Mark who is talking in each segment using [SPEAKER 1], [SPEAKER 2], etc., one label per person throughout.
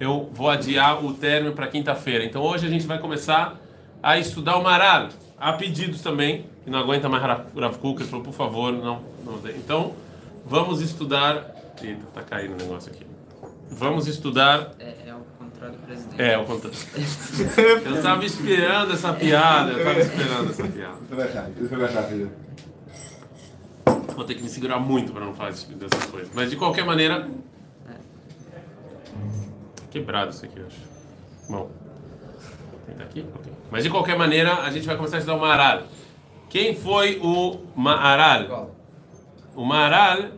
[SPEAKER 1] eu vou adiar o término para quinta-feira. Então hoje a gente vai começar a estudar o Maral. Há pedidos também, que não aguenta mais Rav Kuk, ele falou, por favor, não, não. Então, vamos estudar. Eita, tá caindo o negócio aqui. Vamos estudar.
[SPEAKER 2] É, é ao contrário do presidente.
[SPEAKER 1] É, ao contrário. eu estava esperando essa piada, eu estava esperando essa piada.
[SPEAKER 3] Isso vai achar, filho.
[SPEAKER 1] Vou ter que me segurar muito para não fazer dessas coisas. Mas de qualquer maneira. Quebrado isso aqui, eu acho. Bom. Tentar aqui? Ok. Mas de qualquer maneira, a gente vai começar a estudar o Maharal. Quem foi o Maharal? O Maharal,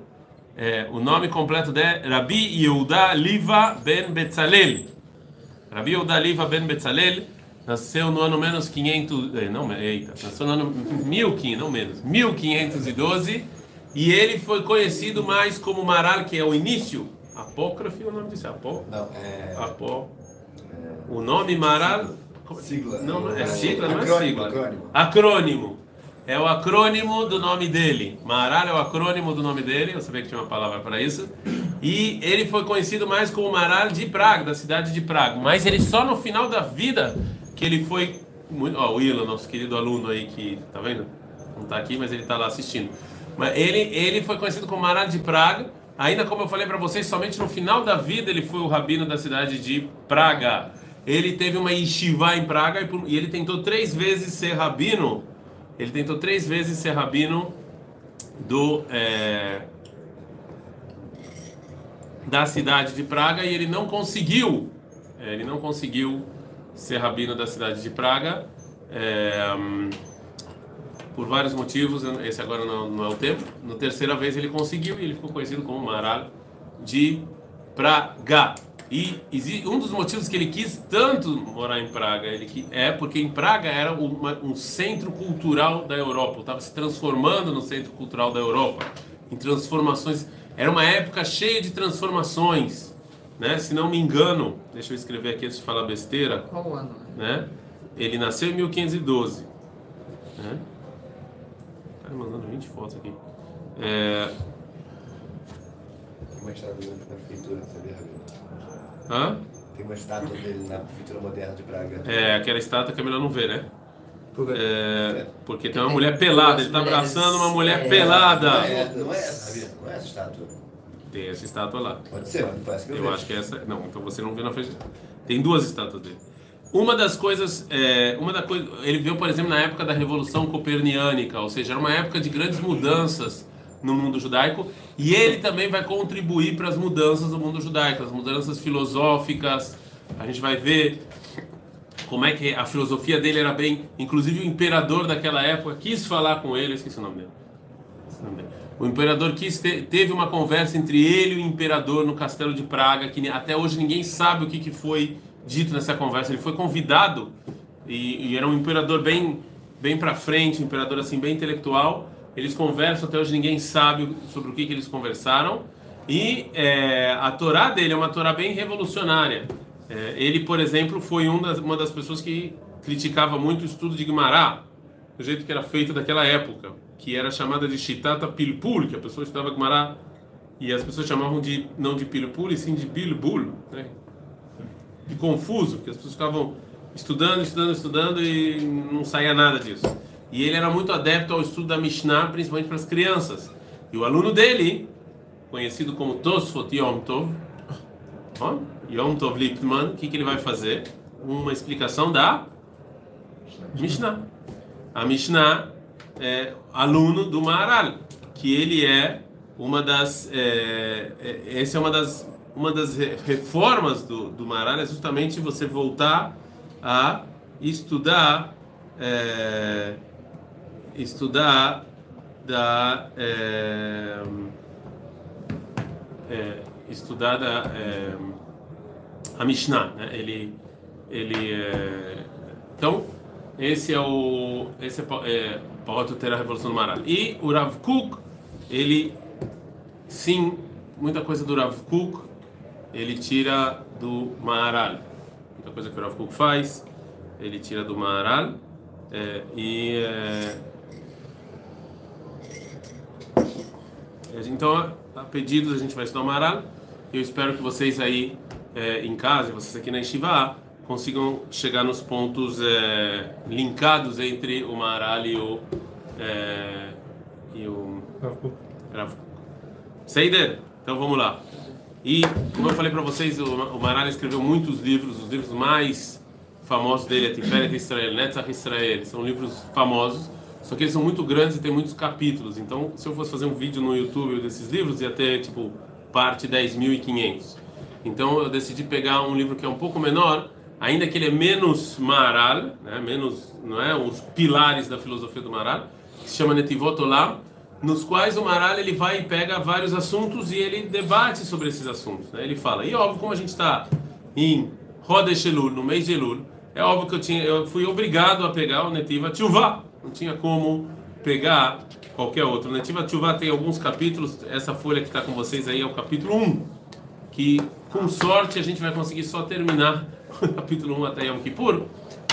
[SPEAKER 1] é, o nome completo é Rabi Yehuda Liva Ben Betzalel. Rabi Yehuda Liva Ben Betzalel nasceu no ano menos 500, eh, não, eita, nasceu no ano 1500, não menos, 1512, e ele foi conhecido mais como Maral, que é o início, apócrifo, o nome disso, apó,
[SPEAKER 3] Não, é.
[SPEAKER 1] apó. O nome Maral
[SPEAKER 3] Sigla.
[SPEAKER 1] não, não é sigla, não é
[SPEAKER 3] Acrônimo,
[SPEAKER 1] sigla.
[SPEAKER 3] acrônimo.
[SPEAKER 1] Acrônimo. É o acrônimo do nome dele. Maral é o acrônimo do nome dele. Eu sabia que tinha uma palavra para isso. E ele foi conhecido mais como Maral de Praga, da cidade de Praga. Mas ele só no final da vida que ele foi. Ó, o Willa, nosso querido aluno aí que. Tá vendo? Não tá aqui, mas ele tá lá assistindo. Mas ele, ele foi conhecido como Maral de Praga. Ainda como eu falei para vocês, somente no final da vida ele foi o rabino da cidade de Praga. Ele teve uma yeshiva em Praga e, e ele tentou três vezes ser rabino. Ele tentou três vezes ser rabino do é, da cidade de Praga e ele não conseguiu. É, ele não conseguiu ser rabino da cidade de Praga é, por vários motivos. Esse agora não, não é o tempo. Na terceira vez ele conseguiu e ele ficou conhecido como Maral de Praga. E um dos motivos que ele quis tanto morar em Praga ele que- é porque em Praga era uma- um centro cultural da Europa, estava se transformando no centro cultural da Europa, em transformações. Era uma época cheia de transformações, né? Se não me engano, deixa eu escrever aqui antes de falar besteira,
[SPEAKER 2] Qual ano?
[SPEAKER 1] né? Ele nasceu em 1512, né? Tá me mandando 20 fotos aqui. É...
[SPEAKER 3] Tem uma estátua dele na prefeitura, sabia?
[SPEAKER 1] Hã?
[SPEAKER 3] Tem uma estátua dele na prefeitura moderna de Praga.
[SPEAKER 1] É aquela estátua que é melhor não ver, né? É, porque tem uma mulher pelada, ele tá abraçando uma mulher
[SPEAKER 2] É,
[SPEAKER 1] pelada.
[SPEAKER 3] Não é, não é essa? Não é essa estátua.
[SPEAKER 1] Tem essa estátua lá.
[SPEAKER 3] Pode ser, mas essa que eu,
[SPEAKER 1] Eu
[SPEAKER 3] vi.
[SPEAKER 1] acho que essa. Não, então você não viu na frente. Tem duas estátuas dele. Uma das coisas, é, uma da coisa, ele viu, por exemplo, na época da Revolução Copernicânica, ou seja, era uma época de grandes mudanças no mundo judaico, e ele também vai contribuir para as mudanças do mundo judaico, as mudanças filosóficas. A gente vai ver como é que a filosofia dele era bem, inclusive o imperador daquela época quis falar com ele, eu esqueci o nome dele. O nome dele. O imperador quis ter, teve uma conversa entre ele e o imperador no castelo de Praga, que até hoje ninguém sabe o que, que foi dito nessa conversa. Ele foi convidado e, e era um imperador bem bem para frente, um imperador assim bem intelectual. Eles conversam até hoje ninguém sabe sobre o que, que eles conversaram. E é, a Torá dele é uma Torá bem revolucionária. É, ele, por exemplo, foi um das, uma das pessoas que criticava muito o estudo de Guimará, do jeito que era feito daquela época, que era chamada de Shitata Pilpul, que a pessoa estudava Guimará e as pessoas chamavam de não de Pilpul e sim de Bilbul, né? Confuso, porque as pessoas ficavam estudando, estudando, estudando e não saía nada disso. E ele era muito adepto ao estudo da Mishnah, principalmente para as crianças. E o aluno dele, conhecido como Tosfot Yom Tov, Yom Tov Lipman, o que, que ele vai fazer? Uma explicação da Mishnah. A Mishnah é aluno do Maharal, que ele é uma das, é, é, essa é uma das, uma das re- reformas do, do Maharal é justamente você voltar a estudar, é, estudar da é, é, estudar da, é, a Mishnah, né? Ele, ele então esse é o esse é, é Paoto ter a revolução do Maral. E o Rav Kuk, ele sim, muita coisa do Rav Kuk ele tira do Maharal. Muita coisa que o Rav Kuk faz, ele tira do Maharal. É, e é, então, a pedidos, a gente vai estudar o Maharal. Eu espero que vocês aí é, em casa vocês aqui na Yeshiva consigam chegar nos pontos é, linkados entre o Maharal e o é, e o Rav Seider. Então vamos lá. E como eu falei para vocês, o, Maharal escreveu muitos livros, os livros mais famosos dele é Tiferet Israel, Netzach Israel, são livros famosos, só que eles são muito grandes e tem muitos capítulos. Então, se eu fosse fazer um vídeo no YouTube desses livros, ia ter tipo parte 10.500. Então, eu decidi pegar um livro que é um pouco menor, ainda que ele é menos Maharal, né, menos, não é, os pilares da filosofia do Maharal, que se chama Netivot Olam, nos quais o Maharal ele vai e pega vários assuntos e ele debate sobre esses assuntos. Né? Ele fala, e óbvio, como a gente está em Rodesh Elul, no mês de Elul, é óbvio que eu, tinha, eu fui obrigado a pegar o Netiva Tchuvah. Não tinha como pegar qualquer outro. O Netiva Tchuvah tem alguns capítulos, essa folha que está com vocês aí é o capítulo 1, que com sorte a gente vai conseguir só terminar o capítulo 1 até Yom Kippur.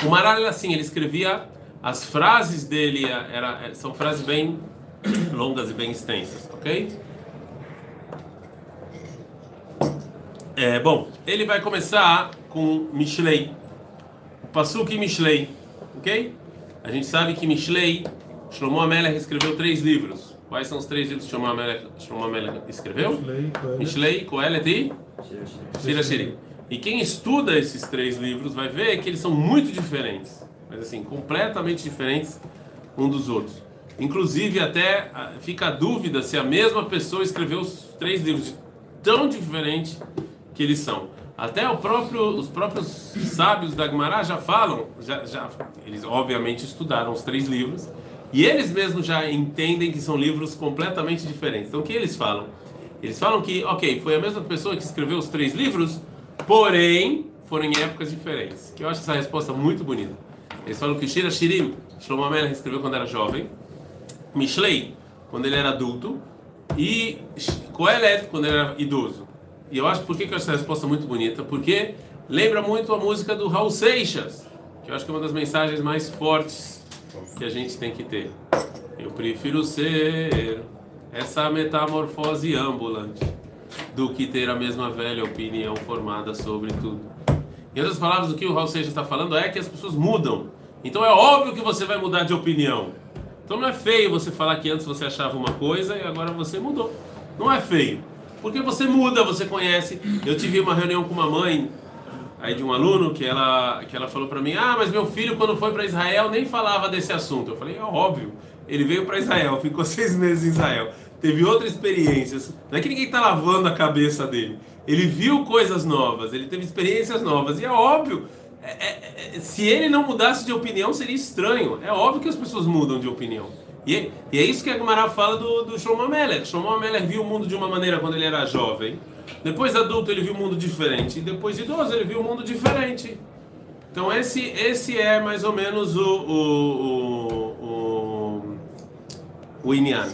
[SPEAKER 1] O Maral, assim, ele escrevia, as frases dele era, são frases bem longas e bem extensas, ok? É, bom, ele vai começar com Mishlei. Pasuk e Mishlei, ok? A gente sabe que Mishlei, Shlomo Amelech escreveu três livros. Quais são os três livros que Shlomo Amelech, Shlomo Amelech escreveu? Mishlei, Kohelet e Shira Shiri. E quem estuda esses três livros vai ver que eles são muito diferentes, mas assim, completamente diferentes um dos outros. Inclusive, até ah, fica a dúvida se a mesma pessoa escreveu os três livros tão diferentes que eles são. Até próprio, os próprios sábios da Gemara já falam, já, já, eles obviamente estudaram os três livros, e eles mesmos já entendem que são livros completamente diferentes. Então o que eles falam? Eles falam que, ok, foi a mesma pessoa que escreveu os três livros, porém foram em épocas diferentes. Que eu acho essa resposta muito bonita. Eles falam que Shira Shirim, Shlomo Amelech escreveu quando era jovem, Mishlei, quando ele era adulto, e Kohelet, quando ele era idoso. E eu acho, por que, que eu acho essa resposta muito bonita? Porque lembra muito a música do Raul Seixas, que eu acho que é uma das mensagens mais fortes que a gente tem que ter. Eu prefiro ser essa metamorfose ambulante do que ter a mesma velha opinião formada sobre tudo. Em outras palavras, o que o Raul Seixas está falando é que as pessoas mudam. Então é óbvio que você vai mudar de opinião. Então não é feio você falar que antes você achava uma coisa e agora você mudou. Não é feio. Porque você muda, você conhece. Eu tive uma reunião com uma mãe aí de um aluno que ela que ela falou para mim: "Ah, mas meu filho quando foi para Israel nem falava desse assunto". Eu falei: "É óbvio. Ele veio para Israel, ficou seis meses em Israel, teve outras experiências. Não é que ninguém está lavando a cabeça dele. Ele viu coisas novas, ele teve experiências novas e é óbvio. É, é, é, se ele não mudasse de opinião seria estranho. É óbvio que as pessoas mudam de opinião. E, e é isso que a Gemara fala do, do Shlomo Amelech. Shlomo viu o mundo de uma maneira quando ele era jovem. Depois adulto ele viu o mundo diferente. E depois idoso ele viu o mundo diferente. Então esse, esse é mais ou menos o, o, o, o, o Inyan.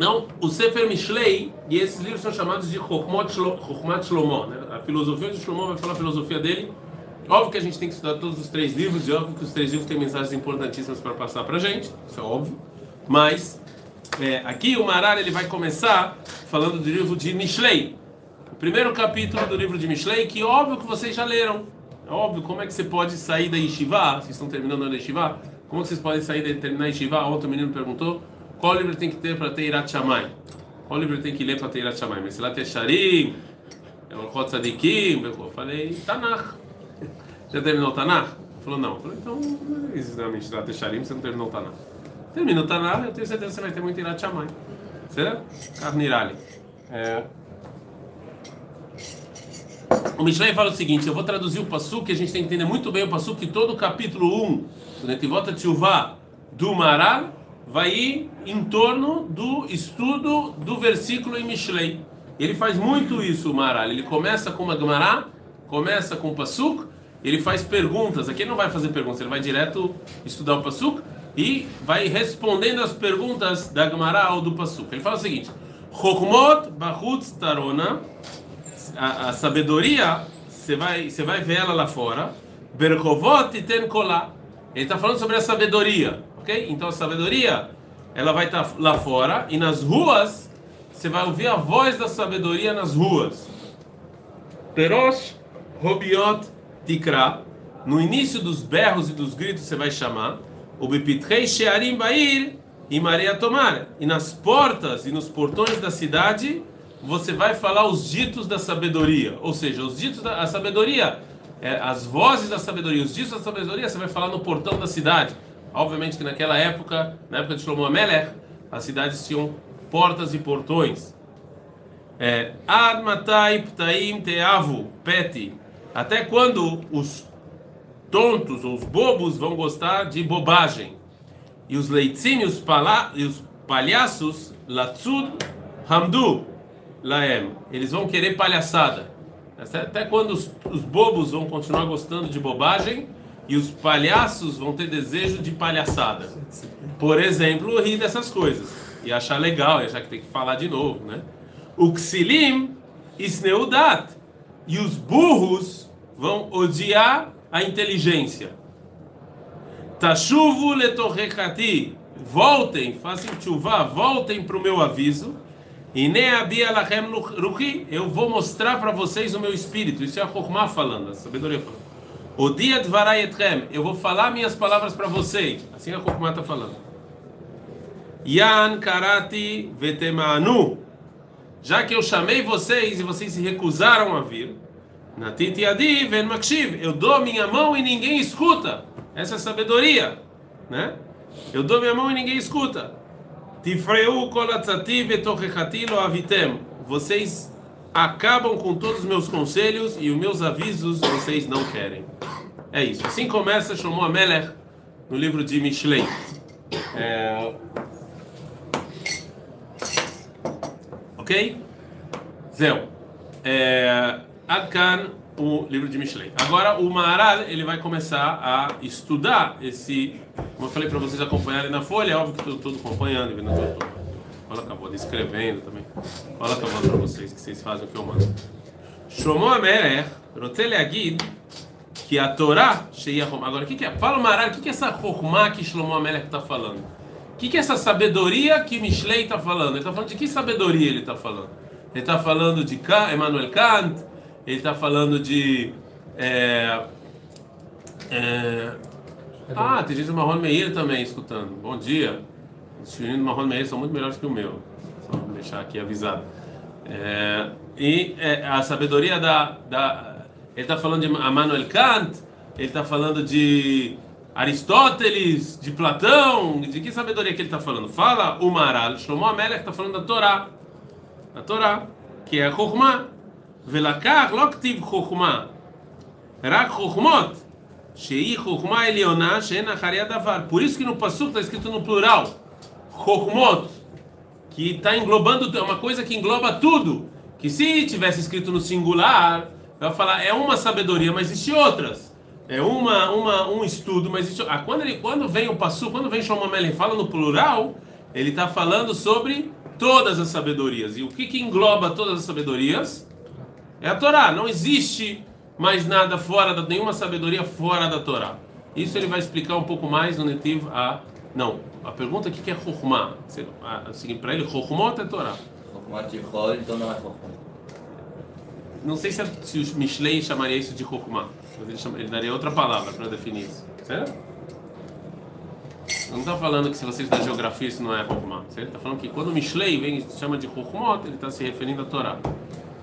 [SPEAKER 1] Não, o Sefer Mishlei, e esses livros são chamados de Chokhmat Shlomo. Né? A filosofia de Shlomo vai falar a filosofia dele Óbvio que a gente tem que estudar todos os três livros, e óbvio que os três livros têm mensagens importantíssimas para passar para a gente, isso é óbvio. Mas é, aqui o Marar ele vai começar falando do livro de Mishlei, o primeiro capítulo do livro de Mishlei, que óbvio que vocês já leram. É óbvio, como é que você pode sair da Yeshiva? Vocês estão terminando a Yeshiva? Como é que vocês podem sair de terminar a Yeshiva? Outro menino perguntou, qual livro tem que ter para ter Irat Shammai? Qual livro tem que ler para ter Irat Shammai? Mesilat Yesharim, Elchot Tzadikim, eu falei, Tanakh. Já terminou o Taná? Falou, não. Falei, então, exatamente, lá deixaríamos, você não terminou o Taná. Termina o Taná, eu tenho certeza que você vai ter muito Irat Shammai. Certo? Carnirali. É... O Mishlei fala o seguinte, eu vou traduzir o Passu, que a gente tem que entender muito bem o Passu, que todo o capítulo 1 do Netivota Tchuvá do Maral vai ir em torno do estudo do versículo em Mishlei. Ele faz muito isso, o Maral. Ele começa com uma Gemara, começa com o Pasuk, ele faz perguntas. Aqui ele não vai fazer perguntas, ele vai direto estudar o Pasuk e vai respondendo as perguntas da Gemara ou do Pasuk. Ele fala o seguinte: Chokhmot Bahutz Tarona, a, sabedoria, você vai, você vai ver ela lá fora. Berchovot Ten Kolá. Ele está falando sobre a sabedoria, Então a sabedoria, ela vai estar tá lá fora e nas ruas você vai ouvir a voz da sabedoria nas ruas. Perosh Robiot Tikra. No início dos berros e dos gritos você vai chamar. O Bepitrei Shearim Bair e Maria Tomar. E nas portas e nos portões da cidade você vai falar os ditos da sabedoria. Ou seja, os ditos da sabedoria, é, as vozes da sabedoria, os ditos da sabedoria você vai falar no portão da cidade. Obviamente que naquela época, na época de Shlomo Amelech, as cidades tinham portas e portões. É, Ad matai ptaim teavu peti. Até quando os tontos ou os bobos vão gostar de bobagem. E os leitinhos e os palhaços, latsud hamdu laem. Eles vão querer palhaçada. Até quando os, os bobos vão continuar gostando de bobagem e os palhaços vão ter desejo de palhaçada. Por exemplo, rir dessas coisas e achar legal, e achar que tem que falar de novo, né? O ksilim isneudat. E os burros vão odiar a inteligência. Tashuvu letorrekati. Voltem, façam chuva, voltem para o meu aviso. E. Eu vou mostrar para vocês o meu espírito. Isso é a Chokhmah falando, a sabedoria falando. O dia de varayetchem. Eu vou falar minhas palavras para vocês. Assim a Chokhmah está falando. Yan karati vetemanu. Já que eu chamei vocês e vocês se recusaram a vir. Natiti adi ven makshiv. Eu dou minha mão e ninguém escuta. Essa é sabedoria, né? Eu dou minha mão e ninguém escuta. Tifreu kolatzati vetochechati lo avitem. Vocês acabam com todos os meus conselhos e os meus avisos vocês não querem. É isso. Assim começa Shlomo Amelech no livro de Mishlei. É... Ok? Zéu. É... Adkan, o livro de Mishlei. Agora o Maharal ele vai começar a estudar esse, como eu falei para vocês acompanharem na folha, é óbvio que estou acompanhando, vendo tudo. Olha acabou escrevendo também. Olha acabou para vocês que vocês fazem o que eu mando. Shlomo Amelech, Rotele Agid, que a Torá cheia Agora, o que, que é? Fala o Maharal, o que, que é essa Chokhmah que Shlomo Amelech está falando? O que, que é essa sabedoria que Mishlei está falando? Ele está falando de que sabedoria ele está falando? Ele está falando de Emmanuel Kant, ele está falando de. É, é, ah, tem gente do Marron Meir também escutando. Bom dia. Os tijolinhos do Marrom Meir são muito melhores que o meu. Só deixar aqui avisado. É, e é, a sabedoria da, da ele está falando de Immanuel Kant, ele está falando de Aristóteles, de Platão, de que sabedoria que ele está falando? Fala o Maral, Shlomo Amelech está falando da Torá, da Torá, que é Chokhmah, Velakar Loktiv Chokhmah, Rak Chokhmot, Shei Chokhmah Eliona, Davar. Por isso que no Passuk está escrito no plural. Chokmot, que está englobando, é uma coisa que engloba tudo. Que se tivesse escrito no singular, eu ia falar, é uma sabedoria, mas existe outras. É uma, uma, um estudo, mas existe... Ah, quando, ele, quando vem o Passu, quando vem Shlomo e fala no plural, ele está falando sobre todas as sabedorias. E o que, que engloba todas as sabedorias? É a Torá. Não existe mais nada fora da... nenhuma sabedoria fora da Torá. Isso ele vai explicar um pouco mais no Netiv a não. A pergunta aqui que é Chokhmah. Assim, para ele, Chokhmot é Torá.
[SPEAKER 2] Chokhmah de Chol, então não é Chokhmah.
[SPEAKER 1] Não sei se, se o Mishlei chamaria isso de Chokhmah. Mas ele, chama, ele daria outra palavra para definir isso. Certo? Não está falando que se você estudar geografia isso não é Chokhmah. Ele está falando que quando o Mishlei vem chama de Chokhmot, ele está se referindo à Torá.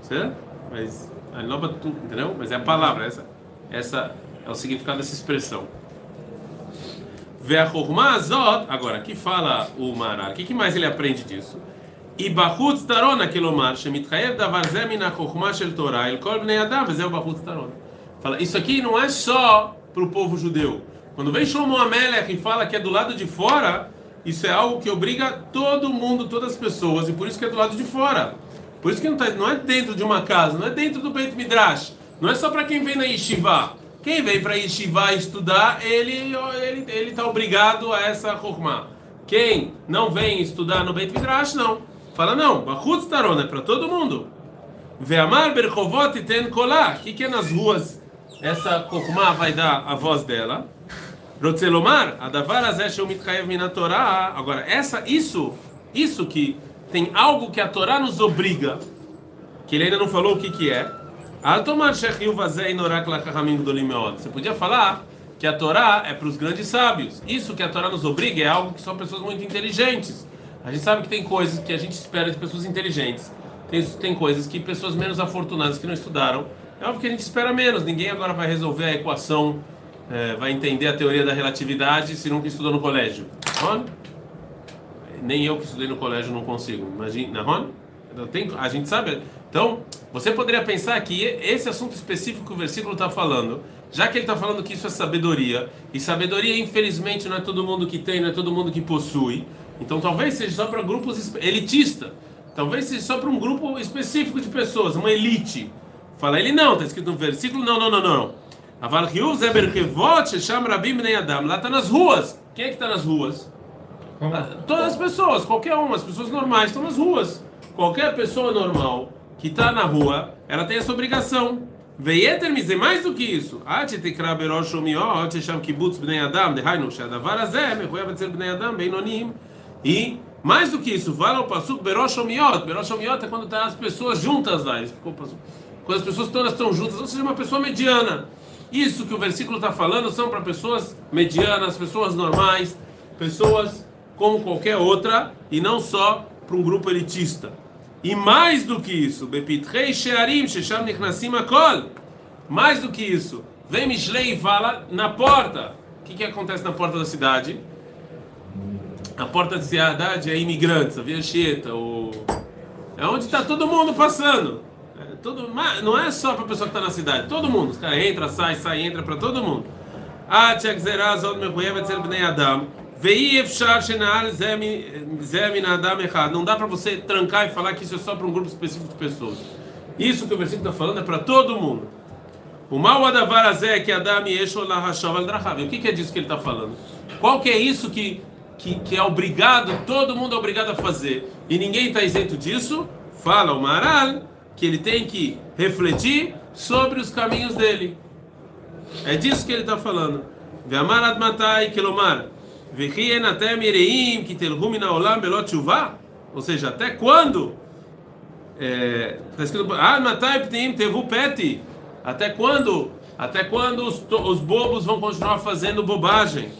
[SPEAKER 1] Certo? mas entendeu? Mas é a palavra, essa, essa é o significado dessa expressão. Agora, aqui fala o Maral, o que, que mais ele aprende disso? E Bahutz Tarona Kilomar, Shemitchayev Davar Zemina Chokhmah Shel Torah, El Kol Bnei Adam, Vezeu Bahutz Tarona. Fala, isso aqui não é só para o povo judeu. Quando vem Shlomo Amelech e fala que é do lado de fora, isso é algo que obriga todo mundo, todas as pessoas, e por isso que é do lado de fora. Por isso que não, tá, não é dentro de uma casa, não é dentro do Beit Midrash. Não é só para quem vem na Yeshiva. Quem vem para Yeshiva estudar, ele ele ele está obrigado a essa Chokhmah. Quem não vem estudar no Beit Midrash, não. Fala não, Bachutz Taron é para todo mundo. Ve'amar berchovot ten kolah. O que, que é nas ruas? Essa Chokhmah vai dar a voz dela. Rotzelomar, adavar azeh sheu mitchayev Torah. Agora, essa, isso, isso que tem algo que a Torá nos obriga, que ele ainda não falou o que que é. Você podia falar que a Torá é para os grandes sábios. Isso que a Torá nos obriga é algo que são pessoas muito inteligentes. A gente sabe que tem coisas que a gente espera de pessoas inteligentes. Tem, tem coisas que pessoas menos afortunadas que não estudaram. É óbvio que a gente espera menos. Ninguém agora vai resolver a equação, é, vai entender a teoria da relatividade se nunca estudou no colégio. Ron? Nem eu que estudei no colégio não consigo. Imagina, Ron? Tem, a gente sabe. Então, você poderia pensar que esse assunto específico que o versículo está falando, já que ele está falando que isso é sabedoria, e sabedoria, infelizmente, não é todo mundo que tem, não é todo mundo que possui. Então, talvez seja só para grupos elitistas. Talvez seja só para um grupo específico de pessoas, uma elite. Fala ele não, está escrito no versículo, não, não, não, não. Aval Lá está nas ruas. Quem é que está nas ruas? Todas as pessoas, qualquer uma, as pessoas normais estão nas ruas. Qualquer pessoa normal que está na rua, ela tem essa obrigação. Veieter mize, mais do que isso. E mais do que isso, vale o pasuk beroshomiot. Beroshomiot é quando estão tá as pessoas juntas lá. Quando as pessoas todas estão juntas, ou seja, uma pessoa mediana. Isso que o versículo está falando são para pessoas medianas, pessoas normais, pessoas como qualquer outra, e não só para um grupo elitista. E mais do que isso, Bepitrei Shearim, Shesham Nichnasim Akol. Mais do que isso, vem Mishlei e fala na porta. O que, que acontece na porta da cidade? A porta da cidade é imigrantes, a Via Cheta, o... é onde está todo mundo passando. É, todo... Não é só para a pessoa que está na cidade, todo mundo. Os caras entra, sai, sai, entra para todo mundo. Ah, Tchek Zeraz, Od Mechuyevet Zel Bnei Adam. Não dá para você trancar e falar que isso é só para um grupo específico de pessoas. Isso que o versículo está falando é para todo mundo. O mal adavarazé que Adam O que, é disso que ele está falando? Qual que é isso que, que, que é obrigado, todo mundo é obrigado a fazer e ninguém está isento disso? Fala o Maral que ele tem que refletir sobre os caminhos dele. É disso que ele está falando. Ve'amar matai kelomar. Ou seja, até quando? Está é, escrito Até quando? Até quando os, os bobos vão continuar fazendo bobagem?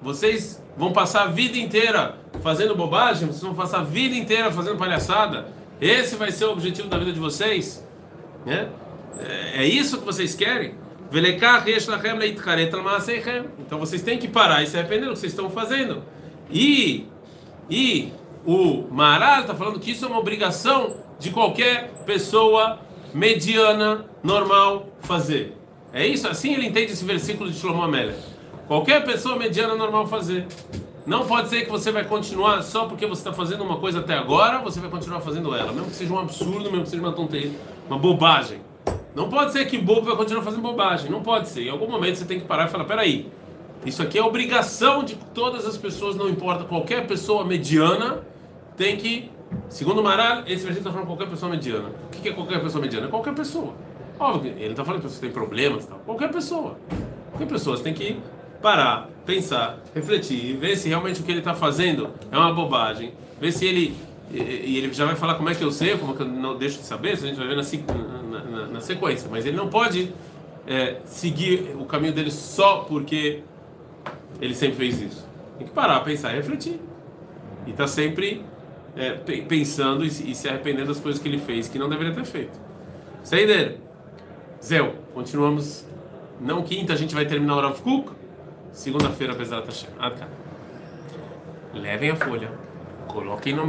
[SPEAKER 1] Vocês vão passar a vida inteira fazendo bobagem? Vocês vão passar a vida inteira fazendo palhaçada? Esse vai ser o objetivo da vida de vocês? É, é isso que vocês querem? Então vocês têm que parar e se arrepender do que vocês estão fazendo. E, e o Maral está falando que isso é uma obrigação de qualquer pessoa mediana, normal, fazer. É isso? Assim ele entende esse versículo de Shlomo Amelech. Qualquer pessoa mediana, normal, fazer. Não pode ser que você vai continuar só porque você está fazendo uma coisa até agora, você vai continuar fazendo ela. Mesmo que seja um absurdo, mesmo que seja uma tonteria, uma bobagem. Não pode ser que bobo vai continuar fazendo bobagem. Não pode ser. Em algum momento você tem que parar e falar: peraí, isso aqui é obrigação de todas as pessoas, não importa, qualquer pessoa mediana tem que. Segundo Maral, esse versículo está falando qualquer pessoa mediana. O que é qualquer pessoa mediana? É qualquer pessoa. Óbvio, ele está falando que você tem problemas e tal. Qualquer pessoa. Qualquer pessoa. Você tem que parar, pensar, refletir, ver se realmente o que ele está fazendo é uma bobagem. Ver se ele. E ele já vai falar como é que eu sei, como é que eu não deixo de saber, isso a gente vai ver na, na sequência. Mas ele não pode é, seguir o caminho dele só porque ele sempre fez isso. Tem que parar, pensar refletir. E está sempre é, pensando e, e, se arrependendo das coisas que ele fez que não deveria ter feito. Seider, Zéu, continuamos. Não quinta a gente vai terminar o Rav Kuk. Segunda-feira, apesar da Hashem. Levem a folha, coloquem no